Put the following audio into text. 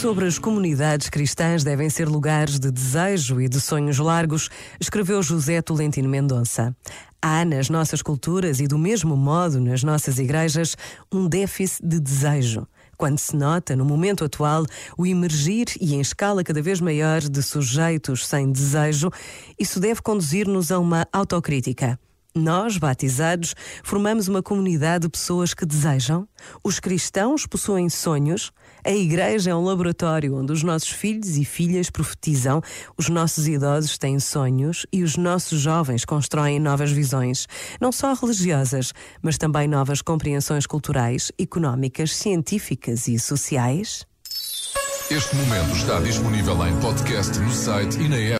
Sobre as comunidades cristãs devem ser lugares de desejo e de sonhos largos, escreveu José Tolentino Mendonça. Há nas nossas culturas e do mesmo modo nas nossas igrejas um déficit de desejo. Quando se nota, no momento atual, o emergir e em escala cada vez maior de sujeitos sem desejo, isso deve conduzir-nos a uma autocrítica. Nós, batizados, formamos uma comunidade de pessoas que desejam. Os cristãos possuem sonhos. A igreja é um laboratório onde os nossos filhos e filhas profetizam, os nossos idosos têm sonhos e os nossos jovens constroem novas visões, não só religiosas, mas também novas compreensões culturais, económicas, científicas e sociais. Este momento está disponível em podcast no site e na app.